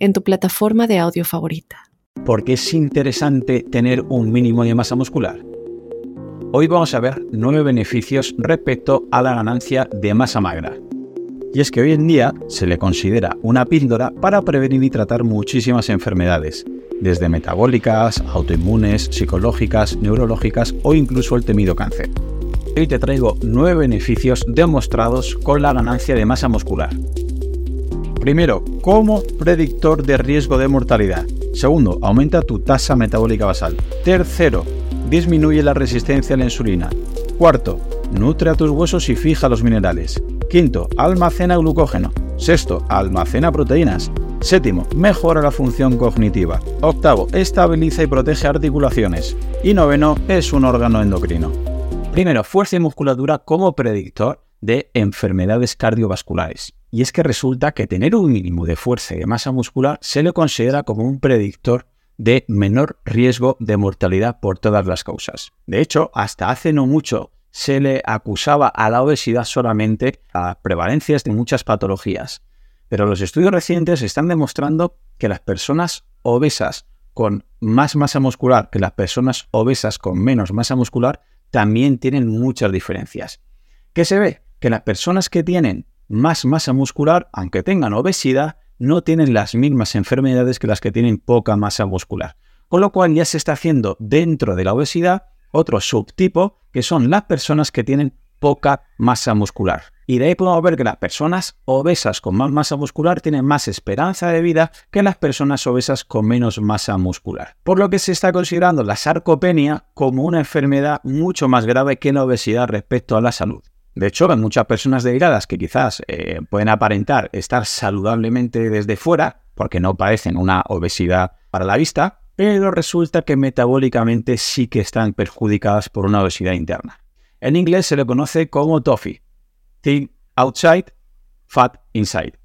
en tu plataforma de audio favorita. ¿Por qué es interesante tener un mínimo de masa muscular? Hoy vamos a ver nueve beneficios respecto a la ganancia de masa magra. Y es que hoy en día se le considera una píldora para prevenir y tratar muchísimas enfermedades, desde metabólicas, autoinmunes, psicológicas, neurológicas o incluso el temido cáncer. Hoy te traigo nueve beneficios demostrados con la ganancia de masa muscular. Primero, como predictor de riesgo de mortalidad. Segundo, aumenta tu tasa metabólica basal. Tercero, disminuye la resistencia a la insulina. Cuarto, nutre a tus huesos y fija los minerales. Quinto, almacena glucógeno. Sexto, almacena proteínas. Séptimo, mejora la función cognitiva. Octavo, estabiliza y protege articulaciones. Y noveno, es un órgano endocrino. Primero, fuerza y musculatura como predictor de enfermedades cardiovasculares. Y es que resulta que tener un mínimo de fuerza y de masa muscular se le considera como un predictor de menor riesgo de mortalidad por todas las causas. De hecho, hasta hace no mucho se le acusaba a la obesidad solamente a prevalencias de muchas patologías. Pero los estudios recientes están demostrando que las personas obesas con más masa muscular que las personas obesas con menos masa muscular también tienen muchas diferencias. ¿Qué se ve? Que las personas que tienen más masa muscular, aunque tengan obesidad, no tienen las mismas enfermedades que las que tienen poca masa muscular. Con lo cual ya se está haciendo dentro de la obesidad otro subtipo que son las personas que tienen poca masa muscular. Y de ahí podemos ver que las personas obesas con más masa muscular tienen más esperanza de vida que las personas obesas con menos masa muscular. Por lo que se está considerando la sarcopenia como una enfermedad mucho más grave que la obesidad respecto a la salud. De hecho, hay muchas personas delgadas que quizás eh, pueden aparentar estar saludablemente desde fuera, porque no padecen una obesidad para la vista, pero resulta que metabólicamente sí que están perjudicadas por una obesidad interna. En inglés se le conoce como TOFI, Thin Outside, Fat Inside.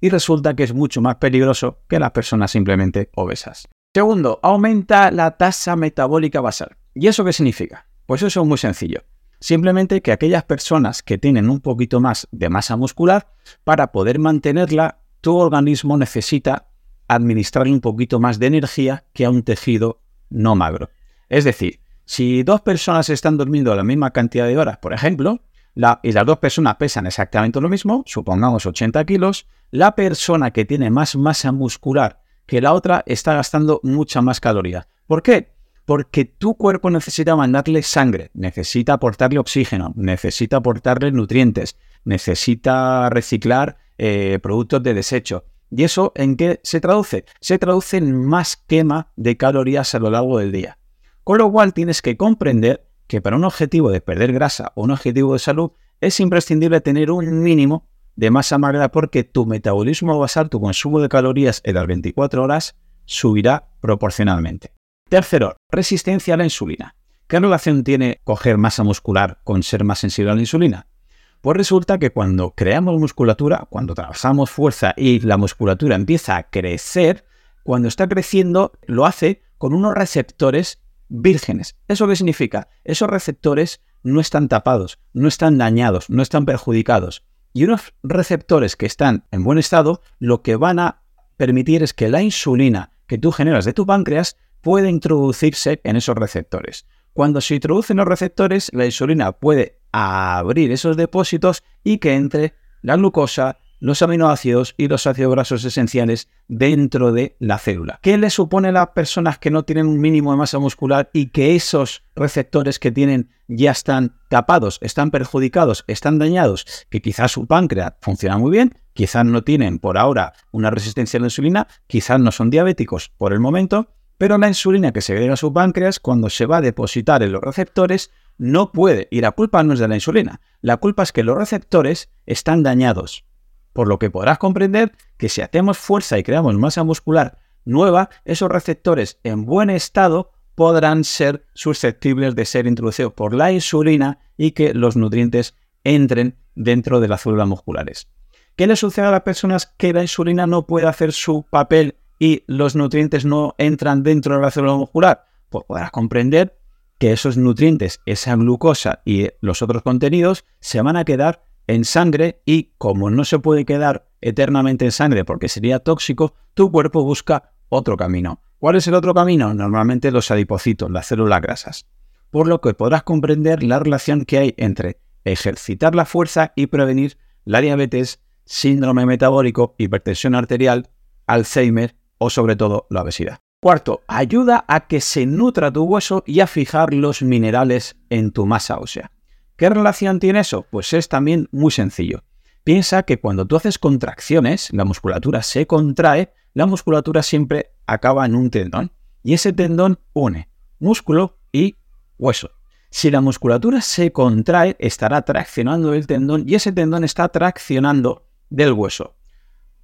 Y resulta que es mucho más peligroso que las personas simplemente obesas. Segundo, aumenta la tasa metabólica basal. ¿Y eso qué significa? Pues eso es muy sencillo. Simplemente que aquellas personas que tienen un poquito más de masa muscular, para poder mantenerla, tu organismo necesita administrarle un poquito más de energía que a un tejido no magro. Es decir, si dos personas están durmiendo la misma cantidad de horas, por ejemplo, y las dos personas pesan exactamente lo mismo, supongamos 80 kilos, la persona que tiene más masa muscular que la otra está gastando mucha más caloría. ¿Por qué? Porque tu cuerpo necesita mandarle sangre, necesita aportarle oxígeno, necesita aportarle nutrientes, necesita reciclar eh, productos de desecho. ¿Y eso en qué se traduce? Se traduce en más quema de calorías a lo largo del día. Con lo cual tienes que comprender que para un objetivo de perder grasa o un objetivo de salud es imprescindible tener un mínimo de masa magra porque tu metabolismo basal, tu consumo de calorías en las 24 horas subirá proporcionalmente. Tercero, resistencia a la insulina. ¿Qué relación tiene coger masa muscular con ser más sensible a la insulina? Pues resulta que cuando creamos musculatura, cuando trabajamos fuerza y la musculatura empieza a crecer, cuando está creciendo lo hace con unos receptores vírgenes. ¿Eso qué significa? Esos receptores no están tapados, no están dañados, no están perjudicados. Y unos receptores que están en buen estado, lo que van a permitir es que la insulina que tú generas de tu páncreas puede introducirse en esos receptores. Cuando se introducen los receptores, la insulina puede abrir esos depósitos y que entre la glucosa, los aminoácidos y los ácidos grasos esenciales dentro de la célula. ¿Qué le supone a las personas que no tienen un mínimo de masa muscular y que esos receptores que tienen ya están tapados, están perjudicados, están dañados? Que quizás su páncreas funciona muy bien, quizás no tienen por ahora una resistencia a la insulina, quizás no son diabéticos por el momento, pero la insulina que se agrega a su páncreas, cuando se va a depositar en los receptores, no puede. Y la culpa no es de la insulina. La culpa es que los receptores están dañados. Por lo que podrás comprender que si hacemos fuerza y creamos masa muscular nueva, esos receptores en buen estado podrán ser susceptibles de ser introducidos por la insulina y que los nutrientes entren dentro de las células musculares. ¿Qué le sucede a las personas que la insulina no puede hacer su papel y los nutrientes no entran dentro de la célula muscular? Pues podrás comprender que esos nutrientes, esa glucosa y los otros contenidos se van a quedar en sangre y como no se puede quedar eternamente en sangre porque sería tóxico, tu cuerpo busca otro camino. ¿Cuál es el otro camino? Normalmente los adipocitos, las células grasas. Por lo que podrás comprender la relación que hay entre ejercitar la fuerza y prevenir la diabetes, síndrome metabólico, hipertensión arterial, Alzheimer o sobre todo la obesidad. Cuarto, ayuda a que se nutra tu hueso y a fijar los minerales en tu masa ósea. ¿Qué relación tiene eso? Pues es también muy sencillo. Piensa que cuando tú haces contracciones, la musculatura se contrae, la musculatura siempre acaba en un tendón y ese tendón une músculo y hueso. Si la musculatura se contrae, estará traccionando el tendón y ese tendón está traccionando del hueso.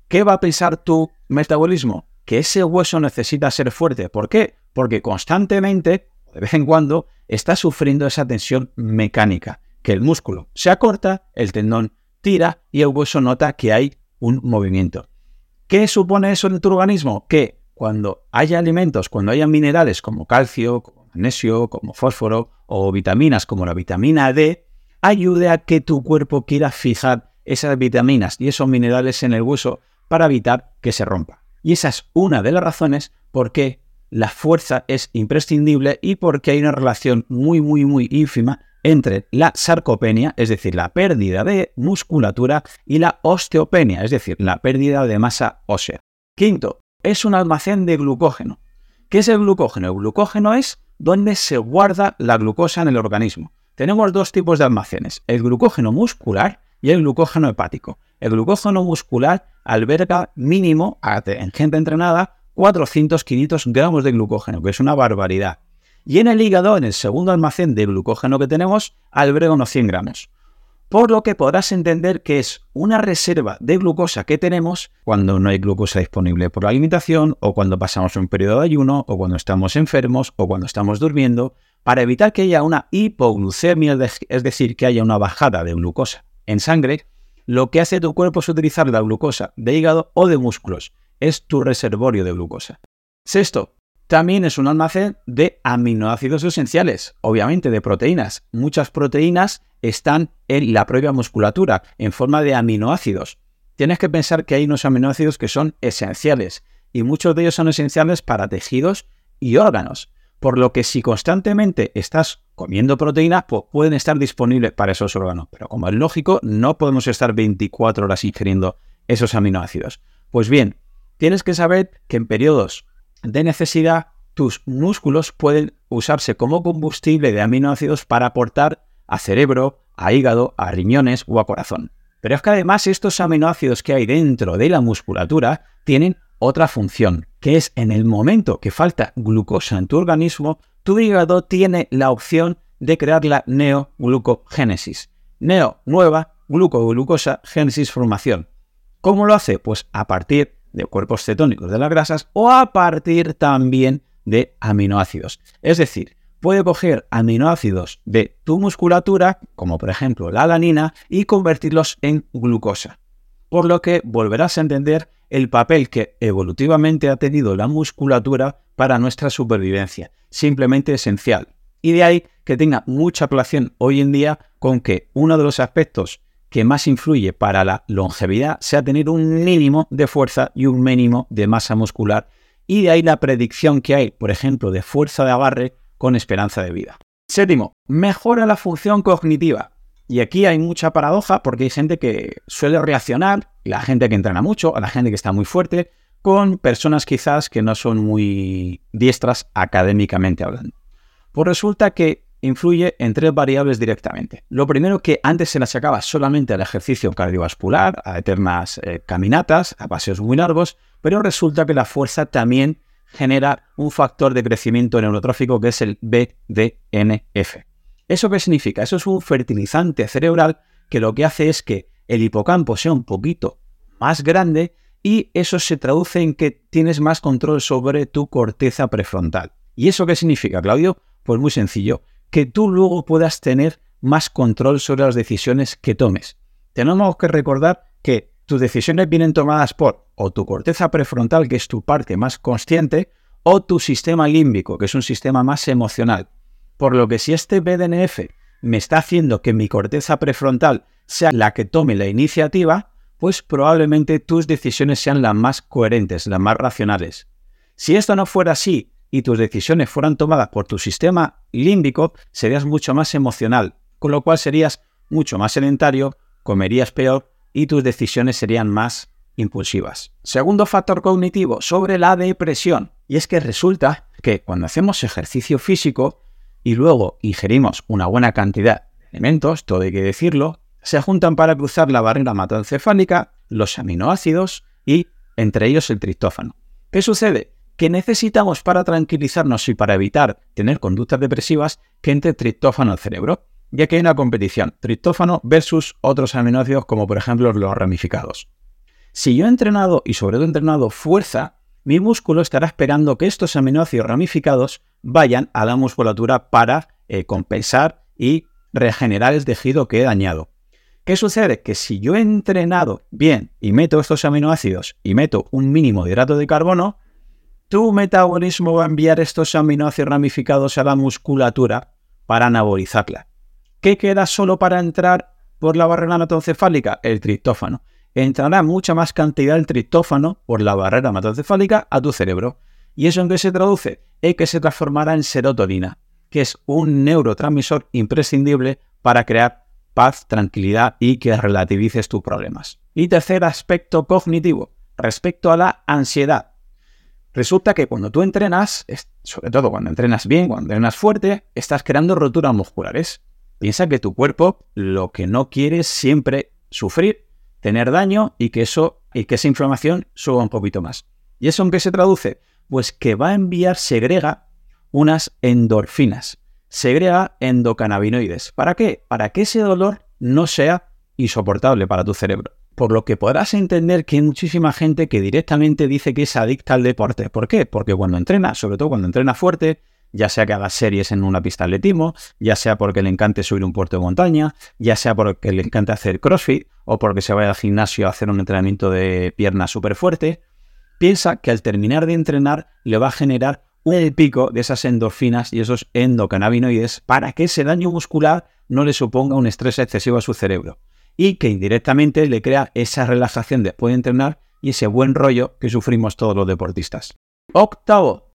¿Qué va a pensar tu metabolismo? Que ese hueso necesita ser fuerte. ¿Por qué? Porque constantemente, de vez en cuando, está sufriendo esa tensión mecánica, que el músculo se acorta, el tendón tira y el hueso nota que hay un movimiento. ¿Qué supone eso en tu organismo? Que cuando haya alimentos, cuando haya minerales como calcio, magnesio, como fósforo o vitaminas como la vitamina D, ayude a que tu cuerpo quiera fijar esas vitaminas y esos minerales en el hueso para evitar que se rompa. Y esa es una de las razones por qué la fuerza es imprescindible y porque hay una relación muy, muy, muy ínfima entre la sarcopenia, es decir, la pérdida de musculatura, y la osteopenia, es decir, la pérdida de masa ósea. Quinto, es un almacén de glucógeno. ¿Qué es el glucógeno? El glucógeno es donde se guarda la glucosa en el organismo. Tenemos dos tipos de almacenes, el glucógeno muscular y el glucógeno hepático. El glucógeno muscular alberga mínimo, en gente entrenada, 400-500 gramos de glucógeno, que es una barbaridad. Y en el hígado, en el segundo almacén de glucógeno que tenemos, alberga unos 100 gramos por lo que podrás entender que es una reserva de glucosa que tenemos cuando no hay glucosa disponible por la alimentación o cuando pasamos un periodo de ayuno o cuando estamos enfermos o cuando estamos durmiendo, para evitar que haya una hipoglucemia, es decir, que haya una bajada de glucosa en sangre, lo que hace tu cuerpo es utilizar la glucosa de hígado o de músculos. Es tu reservorio de glucosa. Sexto, también es un almacén de aminoácidos esenciales, obviamente de proteínas. Muchas proteínas están en la propia musculatura, en forma de aminoácidos. Tienes que pensar que hay unos aminoácidos que son esenciales, y muchos de ellos son esenciales para tejidos y órganos. Por lo que si constantemente estás comiendo proteínas, pues pueden estar disponibles para esos órganos. Pero como es lógico, no podemos estar 24 horas ingiriendo esos aminoácidos. Pues bien, tienes que saber que en periodos de necesidad, tus músculos pueden usarse como combustible de aminoácidos para aportar a cerebro, a hígado, a riñones o a corazón. Pero es que además estos aminoácidos que hay dentro de la musculatura tienen otra función, que es en el momento que falta glucosa en tu organismo, tu hígado tiene la opción de crear la neoglucogénesis. Neo, nueva, gluco, glucosa, génesis, formación. ¿Cómo lo hace? Pues a partir de cuerpos cetónicos de las grasas o a partir también de aminoácidos. Es decir, puede coger aminoácidos de tu musculatura, como por ejemplo la alanina, y convertirlos en glucosa. Por lo que volverás a entender el papel que evolutivamente ha tenido la musculatura para nuestra supervivencia, simplemente esencial. Y de ahí que tenga mucha relación hoy en día con que uno de los aspectos que más influye para la longevidad sea tener un mínimo de fuerza y un mínimo de masa muscular. Y de ahí la predicción que hay, por ejemplo, de fuerza de agarre con esperanza de vida. Séptimo, mejora la función cognitiva. Y aquí hay mucha paradoja porque hay gente que suele reaccionar, la gente que entrena mucho, a la gente que está muy fuerte, con personas quizás que no son muy diestras académicamente hablando. Pues resulta que influye en tres variables directamente. Lo primero que antes se le sacaba solamente al ejercicio cardiovascular, a eternas eh, caminatas, a paseos muy largos, pero resulta que la fuerza también genera un factor de crecimiento neurotrófico que es el BDNF. ¿Eso qué significa? Eso es un fertilizante cerebral que lo que hace es que el hipocampo sea un poquito más grande y eso se traduce en que tienes más control sobre tu corteza prefrontal. ¿Y eso qué significa, Claudio? Pues muy sencillo, que tú luego puedas tener más control sobre las decisiones que tomes. Tenemos que recordar que tus decisiones vienen tomadas por o tu corteza prefrontal, que es tu parte más consciente, o tu sistema límbico, que es un sistema más emocional. Por lo que si este BDNF me está haciendo que mi corteza prefrontal sea la que tome la iniciativa, pues probablemente tus decisiones sean las más coherentes, las más racionales. Si esto no fuera así y tus decisiones fueran tomadas por tu sistema límbico, serías mucho más emocional, con lo cual serías mucho más sedentario, comerías peor y tus decisiones serían más impulsivas. Segundo factor cognitivo sobre la depresión. Y es que resulta que cuando hacemos ejercicio físico y luego ingerimos una buena cantidad de elementos, todo hay que decirlo, se juntan para cruzar la barrera hematoencefálica los aminoácidos y entre ellos el triptófano. ¿Qué sucede? Que necesitamos para tranquilizarnos y para evitar tener conductas depresivas que entre triptófano al cerebro, ya que hay una competición, triptófano versus otros aminoácidos como por ejemplo los ramificados. Si yo he entrenado y sobre todo he entrenado fuerza, mi músculo estará esperando que estos aminoácidos ramificados vayan a la musculatura para eh, compensar y regenerar el tejido que he dañado. ¿Qué sucede? Que si yo he entrenado bien y meto estos aminoácidos y meto un mínimo de hidrato de carbono, tu metabolismo va a enviar estos aminoácidos ramificados a la musculatura para anabolizarla. ¿Qué queda solo para entrar por la barrera hematoencefálica? El triptófano. Entrará mucha más cantidad del triptófano por la barrera hematoencefálica a tu cerebro. ¿Y eso en qué se traduce? Es que se transformará en serotonina, que es un neurotransmisor imprescindible para crear paz, tranquilidad y que relativices tus problemas. Y tercer aspecto cognitivo, respecto a la ansiedad. Resulta que cuando tú entrenas, sobre todo cuando entrenas bien, cuando entrenas fuerte, estás creando roturas musculares. Piensa que tu cuerpo lo que no quiere es siempre sufrir, tener daño y que eso y que esa inflamación suba un poquito más. ¿Y eso en qué se traduce? Pues que va a enviar, segrega unas endorfinas segrega endocannabinoides. ¿Para qué? Para que ese dolor no sea insoportable para tu cerebro. Por lo que podrás entender que hay muchísima gente que directamente dice que es adicta al deporte. ¿Por qué? Porque cuando entrena, sobre todo cuando entrena fuerte, ya sea que haga series en una pista de atletismo, ya sea porque le encante subir un puerto de montaña, ya sea porque le encante hacer crossfit o porque se vaya al gimnasio a hacer un entrenamiento de pierna súper fuerte, piensa que al terminar de entrenar le va a generar un pico de esas endorfinas y esos endocannabinoides para que ese daño muscular no le suponga un estrés excesivo a su cerebro y que indirectamente le crea esa relajación después de entrenar y ese buen rollo que sufrimos todos los deportistas. Octavo,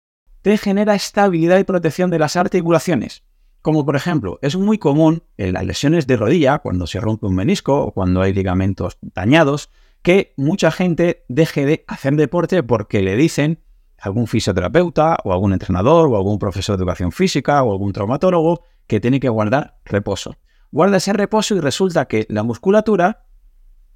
te genera estabilidad y protección de las articulaciones. Como por ejemplo, es muy común en las lesiones de rodilla, cuando se rompe un menisco o cuando hay ligamentos dañados, que mucha gente deje de hacer deporte porque le dicen algún fisioterapeuta o algún entrenador o algún profesor de educación física o algún traumatólogo que tiene que guardar reposo. Guarda ese reposo y resulta que la musculatura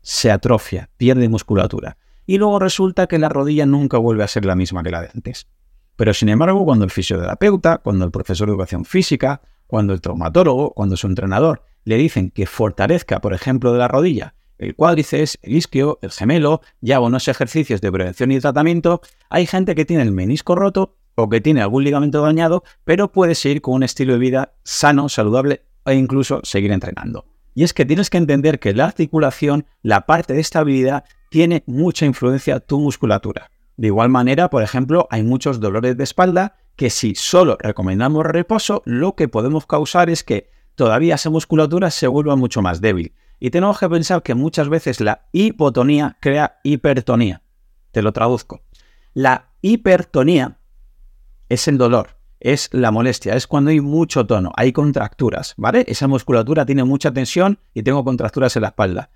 se atrofia, pierde musculatura. Y luego resulta que la rodilla nunca vuelve a ser la misma que la de antes. Pero sin embargo, cuando el fisioterapeuta, cuando el profesor de educación física, cuando el traumatólogo, cuando su entrenador le dicen que fortalezca, por ejemplo, de la rodilla el cuádriceps, el isquio, el gemelo, ya hago unos ejercicios de prevención y tratamiento, hay gente que tiene el menisco roto o que tiene algún ligamento dañado, pero puede seguir con un estilo de vida sano, saludable e incluso seguir entrenando. Y es que tienes que entender que la articulación, la parte de estabilidad, tiene mucha influencia tu musculatura. De igual manera, por ejemplo, hay muchos dolores de espalda que si solo recomendamos reposo, lo que podemos causar es que todavía esa musculatura se vuelva mucho más débil. Y tenemos que pensar que muchas veces la hipotonía crea hipertonía. Te lo traduzco. La hipertonía es el dolor, es la molestia, es cuando hay mucho tono, hay contracturas, ¿vale? Esa musculatura tiene mucha tensión y tengo contracturas en la espalda.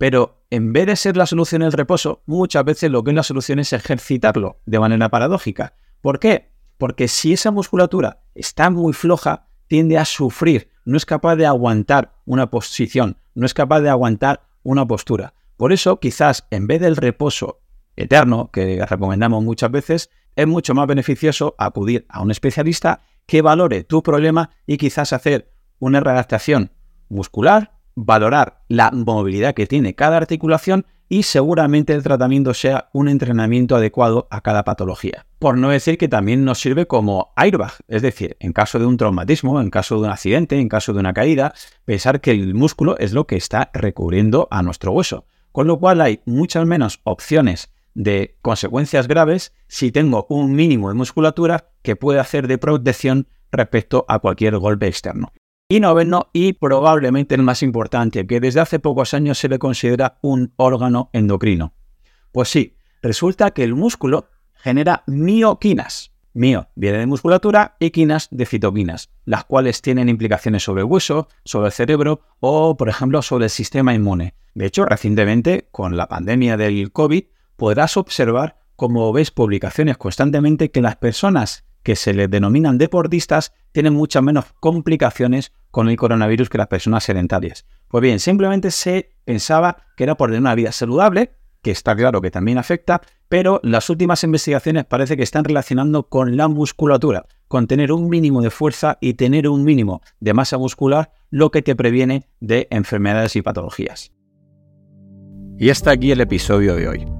Pero en vez de ser la solución el reposo, muchas veces lo que es la solución es ejercitarlo de manera paradójica. ¿Por qué? Porque si esa musculatura está muy floja, tiende a sufrir, no es capaz de aguantar una posición, no es capaz de aguantar una postura. Por eso, quizás en vez del reposo eterno, que recomendamos muchas veces, es mucho más beneficioso acudir a un especialista que valore tu problema y quizás hacer una readaptación muscular valorar la movilidad que tiene cada articulación y seguramente el tratamiento sea un entrenamiento adecuado a cada patología. Por no decir que también nos sirve como airbag, es decir, en caso de un traumatismo, en caso de un accidente, en caso de una caída, pensar que el músculo es lo que está recubriendo a nuestro hueso. Con lo cual hay muchas menos opciones de consecuencias graves si tengo un mínimo de musculatura que puede hacer de protección respecto a cualquier golpe externo. Y noveno, y probablemente el más importante, que desde hace pocos años se le considera un órgano endocrino. Pues sí, resulta que el músculo genera mioquinas. Mio viene de musculatura y quinas de citoquinas, las cuales tienen implicaciones sobre el hueso, sobre el cerebro o, por ejemplo, sobre el sistema inmune. De hecho, recientemente, con la pandemia del COVID, podrás observar, como ves publicaciones constantemente, que las personas que se les denominan deportistas tienen muchas menos complicaciones con el coronavirus que las personas sedentarias. Pues bien, simplemente se pensaba que era por tener una vida saludable, que está claro que también afecta, pero las últimas investigaciones parece que están relacionando con la musculatura, con tener un mínimo de fuerza y tener un mínimo de masa muscular, lo que te previene de enfermedades y patologías. Y hasta aquí el episodio de hoy.